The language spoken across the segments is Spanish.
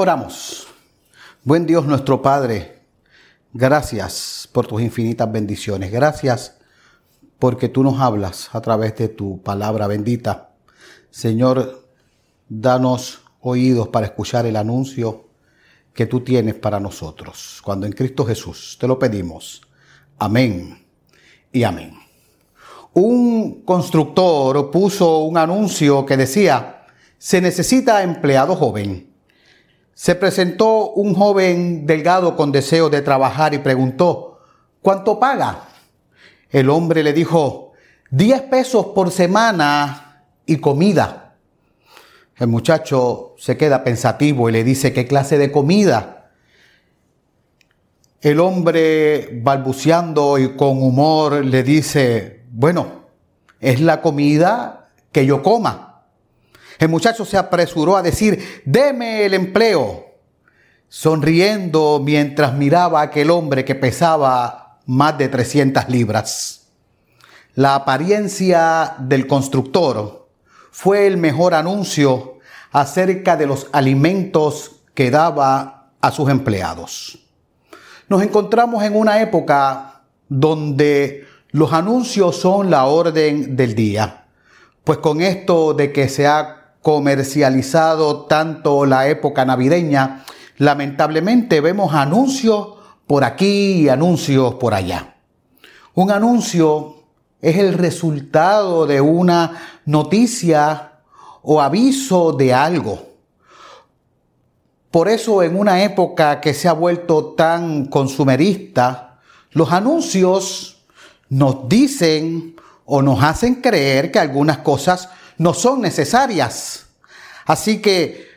Oramos. Buen Dios nuestro Padre, gracias por tus infinitas bendiciones. Gracias porque tú nos hablas a través de tu palabra bendita. Señor, danos oídos para escuchar el anuncio que tú tienes para nosotros. Cuando en Cristo Jesús te lo pedimos. Amén y amén. Un constructor puso un anuncio que decía, se necesita empleado joven se presentó un joven delgado con deseo de trabajar y preguntó, ¿cuánto paga? El hombre le dijo, 10 pesos por semana y comida. El muchacho se queda pensativo y le dice, ¿qué clase de comida? El hombre, balbuceando y con humor, le dice, bueno, es la comida que yo coma. El muchacho se apresuró a decir, deme el empleo, sonriendo mientras miraba a aquel hombre que pesaba más de 300 libras. La apariencia del constructor fue el mejor anuncio acerca de los alimentos que daba a sus empleados. Nos encontramos en una época donde los anuncios son la orden del día, pues con esto de que se ha comercializado tanto la época navideña, lamentablemente vemos anuncios por aquí y anuncios por allá. Un anuncio es el resultado de una noticia o aviso de algo. Por eso en una época que se ha vuelto tan consumerista, los anuncios nos dicen o nos hacen creer que algunas cosas no son necesarias. Así que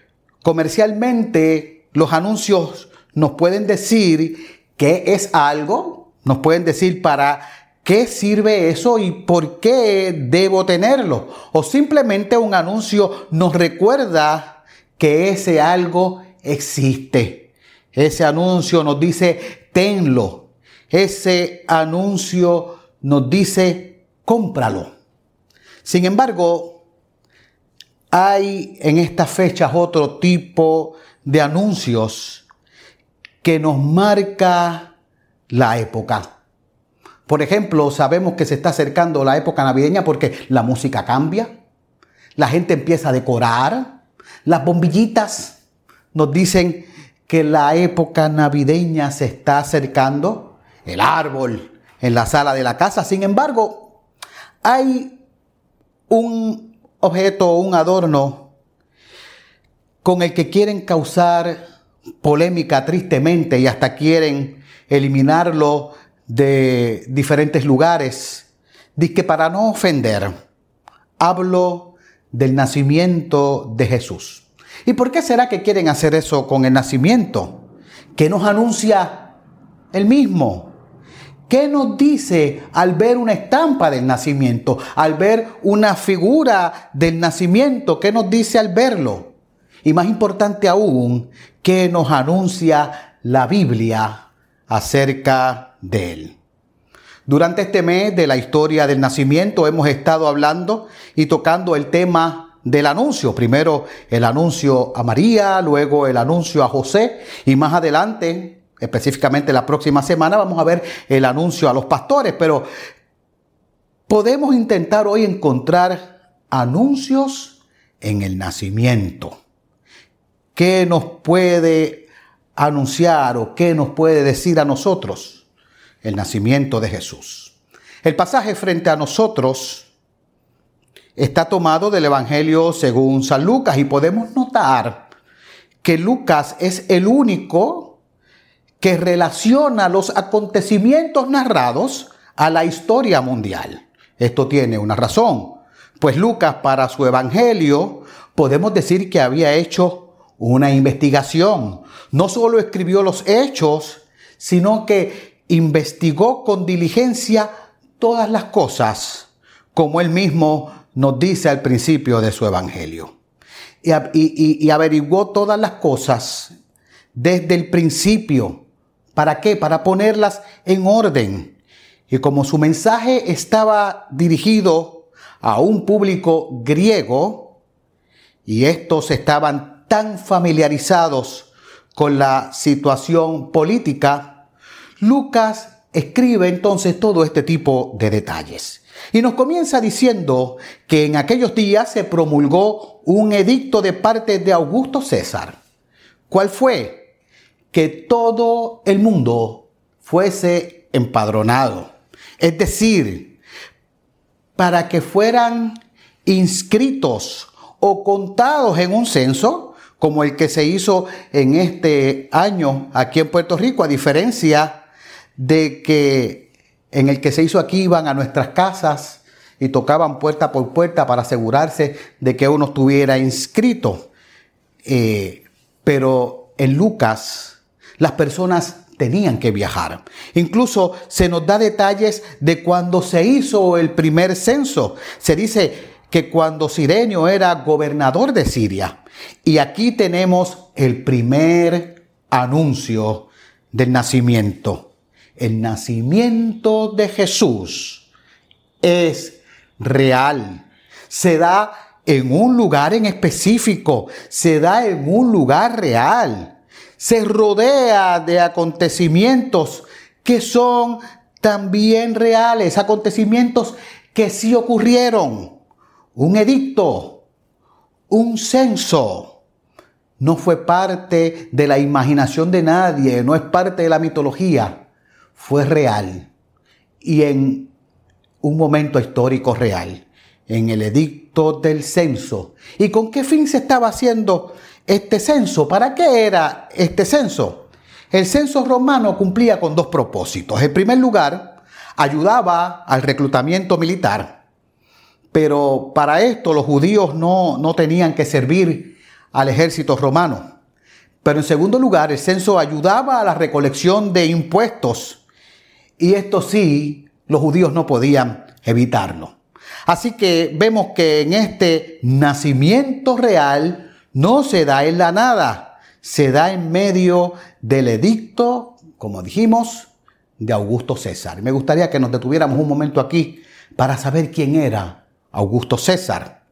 comercialmente los anuncios nos pueden decir qué es algo, nos pueden decir para qué sirve eso y por qué debo tenerlo. O simplemente un anuncio nos recuerda que ese algo existe. Ese anuncio nos dice, tenlo. Ese anuncio nos dice, cómpralo. Sin embargo, hay en estas fechas otro tipo de anuncios que nos marca la época. Por ejemplo, sabemos que se está acercando la época navideña porque la música cambia, la gente empieza a decorar, las bombillitas nos dicen que la época navideña se está acercando, el árbol en la sala de la casa. Sin embargo, hay un objeto o un adorno con el que quieren causar polémica tristemente y hasta quieren eliminarlo de diferentes lugares. Dice que para no ofender, hablo del nacimiento de Jesús. ¿Y por qué será que quieren hacer eso con el nacimiento? Que nos anuncia el mismo. ¿Qué nos dice al ver una estampa del nacimiento? Al ver una figura del nacimiento, ¿qué nos dice al verlo? Y más importante aún, ¿qué nos anuncia la Biblia acerca de él? Durante este mes de la historia del nacimiento hemos estado hablando y tocando el tema del anuncio. Primero el anuncio a María, luego el anuncio a José y más adelante específicamente la próxima semana vamos a ver el anuncio a los pastores, pero podemos intentar hoy encontrar anuncios en el nacimiento. ¿Qué nos puede anunciar o qué nos puede decir a nosotros el nacimiento de Jesús? El pasaje frente a nosotros está tomado del Evangelio según San Lucas y podemos notar que Lucas es el único que relaciona los acontecimientos narrados a la historia mundial. Esto tiene una razón, pues Lucas para su evangelio podemos decir que había hecho una investigación. No solo escribió los hechos, sino que investigó con diligencia todas las cosas, como él mismo nos dice al principio de su evangelio. Y, y averiguó todas las cosas desde el principio ¿Para qué? Para ponerlas en orden. Y como su mensaje estaba dirigido a un público griego, y estos estaban tan familiarizados con la situación política, Lucas escribe entonces todo este tipo de detalles. Y nos comienza diciendo que en aquellos días se promulgó un edicto de parte de Augusto César. ¿Cuál fue? Que todo el mundo fuese empadronado. Es decir, para que fueran inscritos o contados en un censo, como el que se hizo en este año aquí en Puerto Rico, a diferencia de que en el que se hizo aquí iban a nuestras casas y tocaban puerta por puerta para asegurarse de que uno estuviera inscrito. Eh, pero en Lucas las personas tenían que viajar. Incluso se nos da detalles de cuando se hizo el primer censo. Se dice que cuando Sirenio era gobernador de Siria. Y aquí tenemos el primer anuncio del nacimiento. El nacimiento de Jesús es real. Se da en un lugar en específico, se da en un lugar real. Se rodea de acontecimientos que son también reales, acontecimientos que sí ocurrieron. Un edicto, un censo, no fue parte de la imaginación de nadie, no es parte de la mitología, fue real. Y en un momento histórico real, en el edicto del censo. ¿Y con qué fin se estaba haciendo este censo? ¿Para qué era este censo? El censo romano cumplía con dos propósitos. En primer lugar, ayudaba al reclutamiento militar, pero para esto los judíos no, no tenían que servir al ejército romano. Pero en segundo lugar, el censo ayudaba a la recolección de impuestos y esto sí los judíos no podían evitarlo. Así que vemos que en este nacimiento real no se da en la nada, se da en medio del edicto, como dijimos, de Augusto César. Me gustaría que nos detuviéramos un momento aquí para saber quién era Augusto César.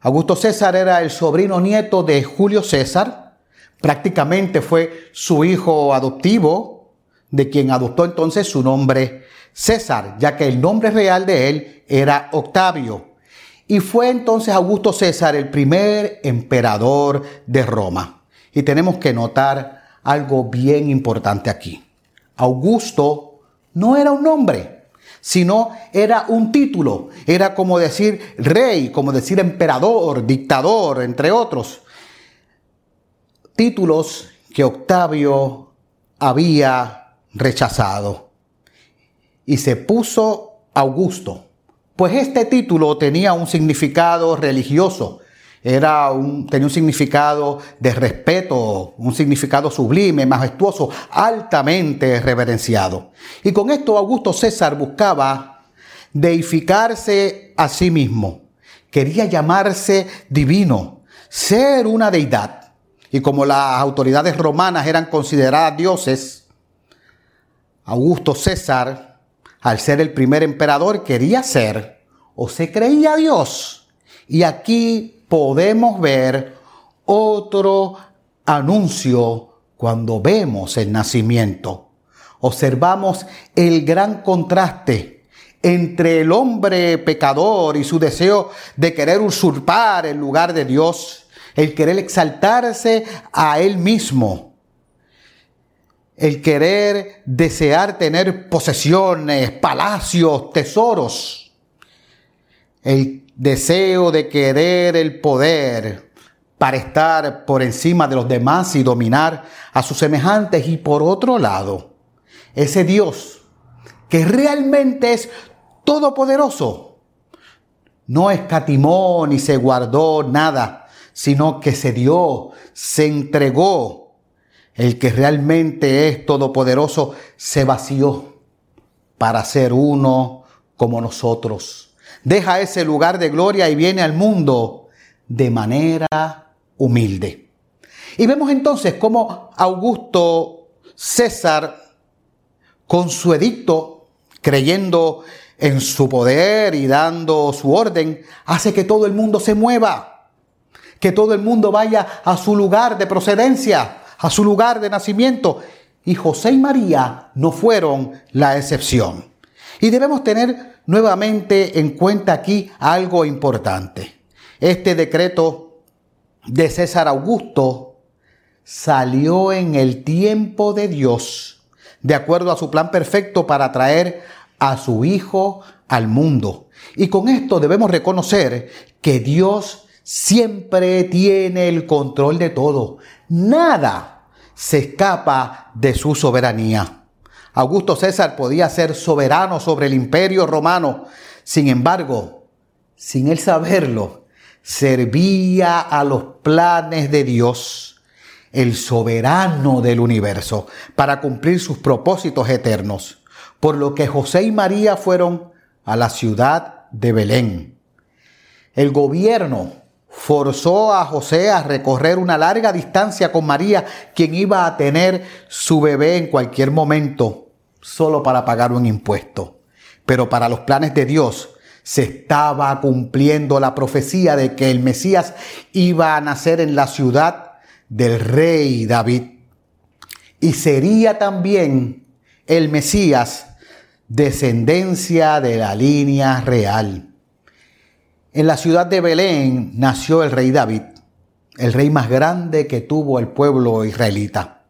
Augusto César era el sobrino nieto de Julio César, prácticamente fue su hijo adoptivo, de quien adoptó entonces su nombre César, ya que el nombre real de él era Octavio. Y fue entonces Augusto César el primer emperador de Roma. Y tenemos que notar algo bien importante aquí. Augusto no era un nombre, sino era un título. Era como decir rey, como decir emperador, dictador, entre otros. Títulos que Octavio había rechazado y se puso Augusto. Pues este título tenía un significado religioso, era un, tenía un significado de respeto, un significado sublime, majestuoso, altamente reverenciado. Y con esto Augusto César buscaba deificarse a sí mismo. Quería llamarse divino, ser una deidad. Y como las autoridades romanas eran consideradas dioses, Augusto César al ser el primer emperador, quería ser o se creía Dios. Y aquí podemos ver otro anuncio cuando vemos el nacimiento. Observamos el gran contraste entre el hombre pecador y su deseo de querer usurpar el lugar de Dios, el querer exaltarse a él mismo el querer desear tener posesiones, palacios, tesoros, el deseo de querer el poder para estar por encima de los demás y dominar a sus semejantes y por otro lado, ese Dios que realmente es todopoderoso, no escatimó ni se guardó nada, sino que se dio, se entregó el que realmente es todopoderoso, se vació para ser uno como nosotros. Deja ese lugar de gloria y viene al mundo de manera humilde. Y vemos entonces cómo Augusto César, con su edicto, creyendo en su poder y dando su orden, hace que todo el mundo se mueva, que todo el mundo vaya a su lugar de procedencia, a su lugar de nacimiento y José y María no fueron la excepción. Y debemos tener nuevamente en cuenta aquí algo importante. Este decreto de César Augusto salió en el tiempo de Dios, de acuerdo a su plan perfecto para traer a su Hijo al mundo. Y con esto debemos reconocer que Dios siempre tiene el control de todo. Nada se escapa de su soberanía. Augusto César podía ser soberano sobre el imperio romano. Sin embargo, sin él saberlo, servía a los planes de Dios, el soberano del universo, para cumplir sus propósitos eternos. Por lo que José y María fueron a la ciudad de Belén. El gobierno forzó a José a recorrer una larga distancia con María, quien iba a tener su bebé en cualquier momento, solo para pagar un impuesto. Pero para los planes de Dios se estaba cumpliendo la profecía de que el Mesías iba a nacer en la ciudad del rey David. Y sería también el Mesías descendencia de la línea real. En la ciudad de Belén nació el rey David, el rey más grande que tuvo el pueblo israelita.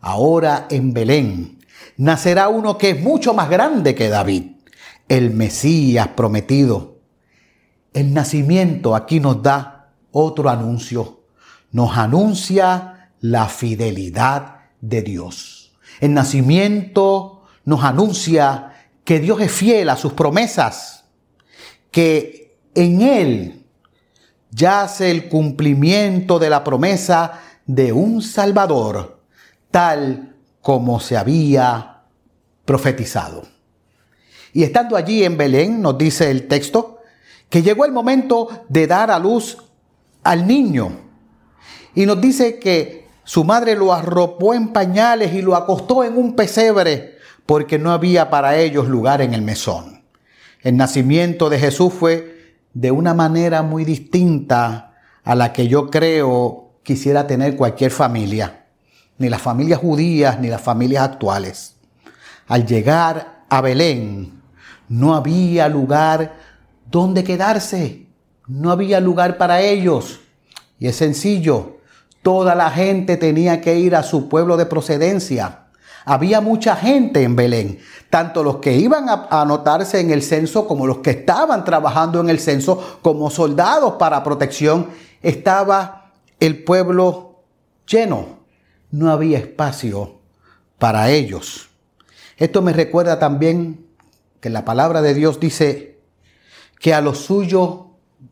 Ahora en Belén nacerá uno que es mucho más grande que David, el Mesías prometido. El nacimiento aquí nos da otro anuncio. Nos anuncia la fidelidad de Dios. El nacimiento nos anuncia que Dios es fiel a sus promesas, que en Él yace el cumplimiento de la promesa de un Salvador, tal como se había profetizado. Y estando allí en Belén, nos dice el texto, que llegó el momento de dar a luz al niño. Y nos dice que su madre lo arropó en pañales y lo acostó en un pesebre porque no había para ellos lugar en el mesón. El nacimiento de Jesús fue de una manera muy distinta a la que yo creo quisiera tener cualquier familia, ni las familias judías ni las familias actuales. Al llegar a Belén, no había lugar donde quedarse, no había lugar para ellos. Y es sencillo, toda la gente tenía que ir a su pueblo de procedencia. Había mucha gente en Belén, tanto los que iban a anotarse en el censo como los que estaban trabajando en el censo como soldados para protección. Estaba el pueblo lleno. No había espacio para ellos. Esto me recuerda también que la palabra de Dios dice que a los suyos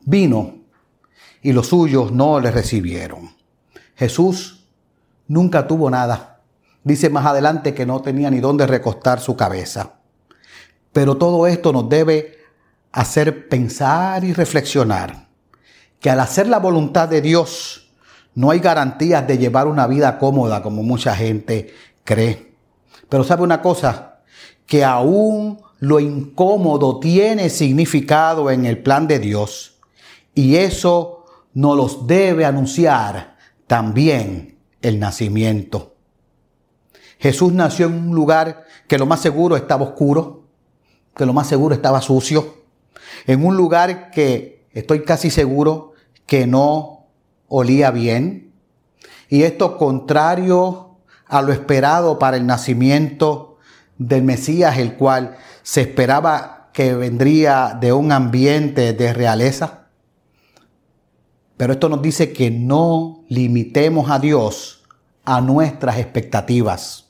vino y los suyos no le recibieron. Jesús nunca tuvo nada Dice más adelante que no tenía ni dónde recostar su cabeza. Pero todo esto nos debe hacer pensar y reflexionar que al hacer la voluntad de Dios no hay garantías de llevar una vida cómoda como mucha gente cree. Pero sabe una cosa, que aún lo incómodo tiene significado en el plan de Dios y eso nos los debe anunciar también el nacimiento. Jesús nació en un lugar que lo más seguro estaba oscuro, que lo más seguro estaba sucio, en un lugar que estoy casi seguro que no olía bien. Y esto contrario a lo esperado para el nacimiento del Mesías, el cual se esperaba que vendría de un ambiente de realeza. Pero esto nos dice que no limitemos a Dios a nuestras expectativas.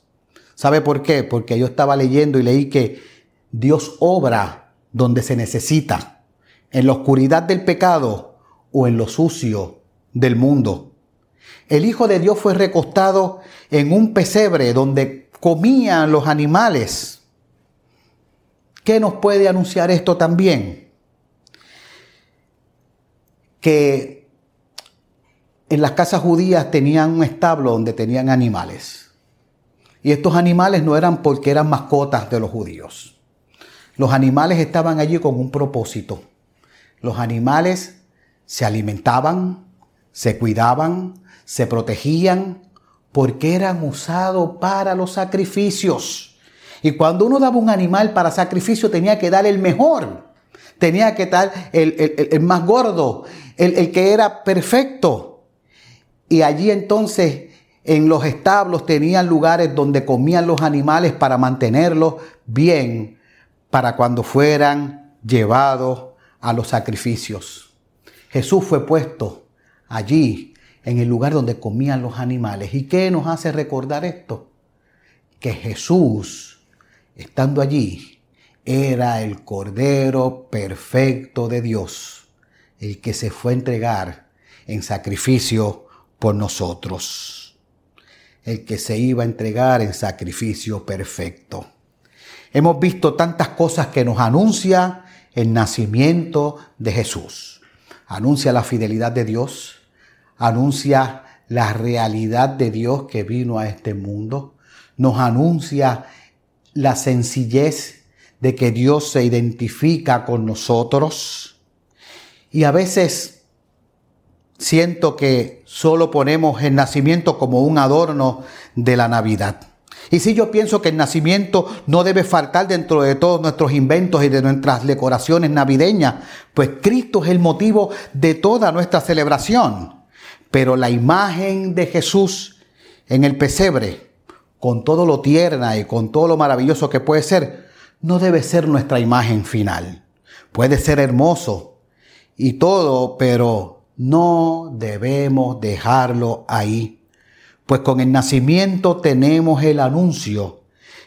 ¿Sabe por qué? Porque yo estaba leyendo y leí que Dios obra donde se necesita, en la oscuridad del pecado o en lo sucio del mundo. El Hijo de Dios fue recostado en un pesebre donde comían los animales. ¿Qué nos puede anunciar esto también? Que en las casas judías tenían un establo donde tenían animales. Y estos animales no eran porque eran mascotas de los judíos. Los animales estaban allí con un propósito. Los animales se alimentaban, se cuidaban, se protegían porque eran usados para los sacrificios. Y cuando uno daba un animal para sacrificio tenía que dar el mejor, tenía que dar el, más gordo, el, el que era perfecto. Y allí entonces en los establos tenían lugares donde comían los animales para mantenerlos bien para cuando fueran llevados a los sacrificios. Jesús fue puesto allí en el lugar donde comían los animales. ¿Y qué nos hace recordar esto? Que Jesús, estando allí, era el Cordero perfecto de Dios, el que se fue a entregar en sacrificio por nosotros, el que se iba a entregar en sacrificio perfecto. Hemos visto tantas cosas que nos anuncia el nacimiento de Jesús. Anuncia la fidelidad de Dios, anuncia la realidad de Dios que vino a este mundo, nos anuncia la sencillez de que Dios se identifica con nosotros. Y a veces siento que solo ponemos el nacimiento como un adorno de la Navidad. Y si yo pienso que el nacimiento no debe faltar dentro de todos nuestros inventos y de nuestras decoraciones navideñas, pues Cristo es el motivo de toda nuestra celebración. Pero la imagen de Jesús en el pesebre, con todo lo tierna y con todo lo maravilloso que puede ser, no debe ser nuestra imagen final. Puede ser hermoso y todo, pero no debemos dejarlo ahí. Pues con el nacimiento tenemos el anuncio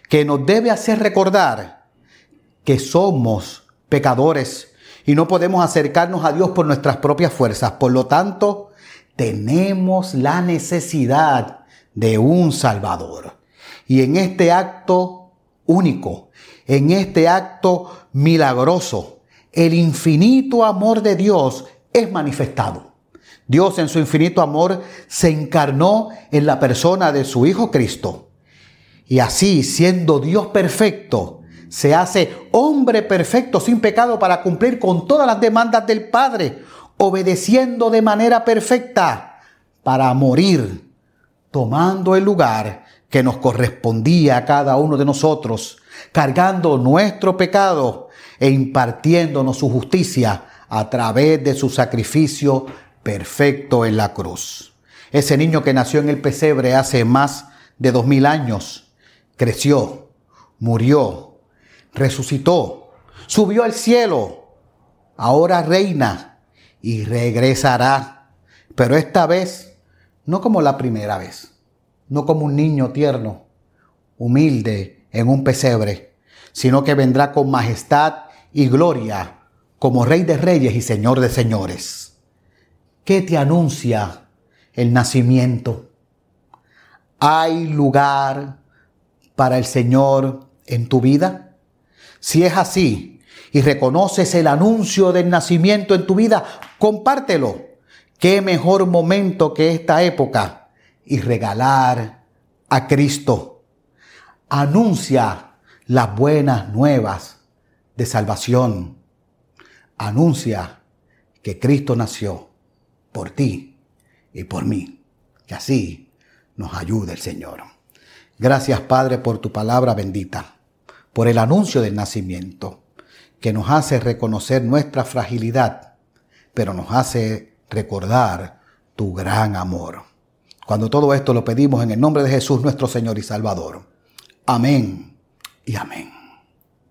que nos debe hacer recordar que somos pecadores y no podemos acercarnos a Dios por nuestras propias fuerzas. Por lo tanto, tenemos la necesidad de un Salvador. Y en este acto único, en este acto milagroso, el infinito amor de Dios es manifestado. Dios en su infinito amor se encarnó en la persona de su Hijo Cristo. Y así, siendo Dios perfecto, se hace hombre perfecto sin pecado para cumplir con todas las demandas del Padre obedeciendo de manera perfecta para morir, tomando el lugar que nos correspondía a cada uno de nosotros, cargando nuestro pecado e impartiéndonos su justicia a través de su sacrificio perfecto en la cruz. Ese niño que nació en el pesebre hace más de dos mil años, creció, murió, resucitó, subió al cielo, ahora reina y regresará. Pero esta vez no como la primera vez, no como un niño tierno, humilde en un pesebre, sino que vendrá con majestad y gloria como Rey de Reyes y Señor de Señores. ¿Qué te anuncia el nacimiento? ¿Hay lugar para el Señor en tu vida? Si es así, y reconoces el anuncio del nacimiento en tu vida, compártelo. Qué mejor momento que esta época y regalar a Cristo. Anuncia las buenas nuevas de salvación. Anuncia que Cristo nació por ti y por mí. Que así nos ayude el Señor. Gracias Padre por tu palabra bendita, por el anuncio del nacimiento que nos hace reconocer nuestra fragilidad, pero nos hace recordar tu gran amor. Cuando todo esto lo pedimos en el nombre de Jesús nuestro Señor y Salvador. Amén y amén.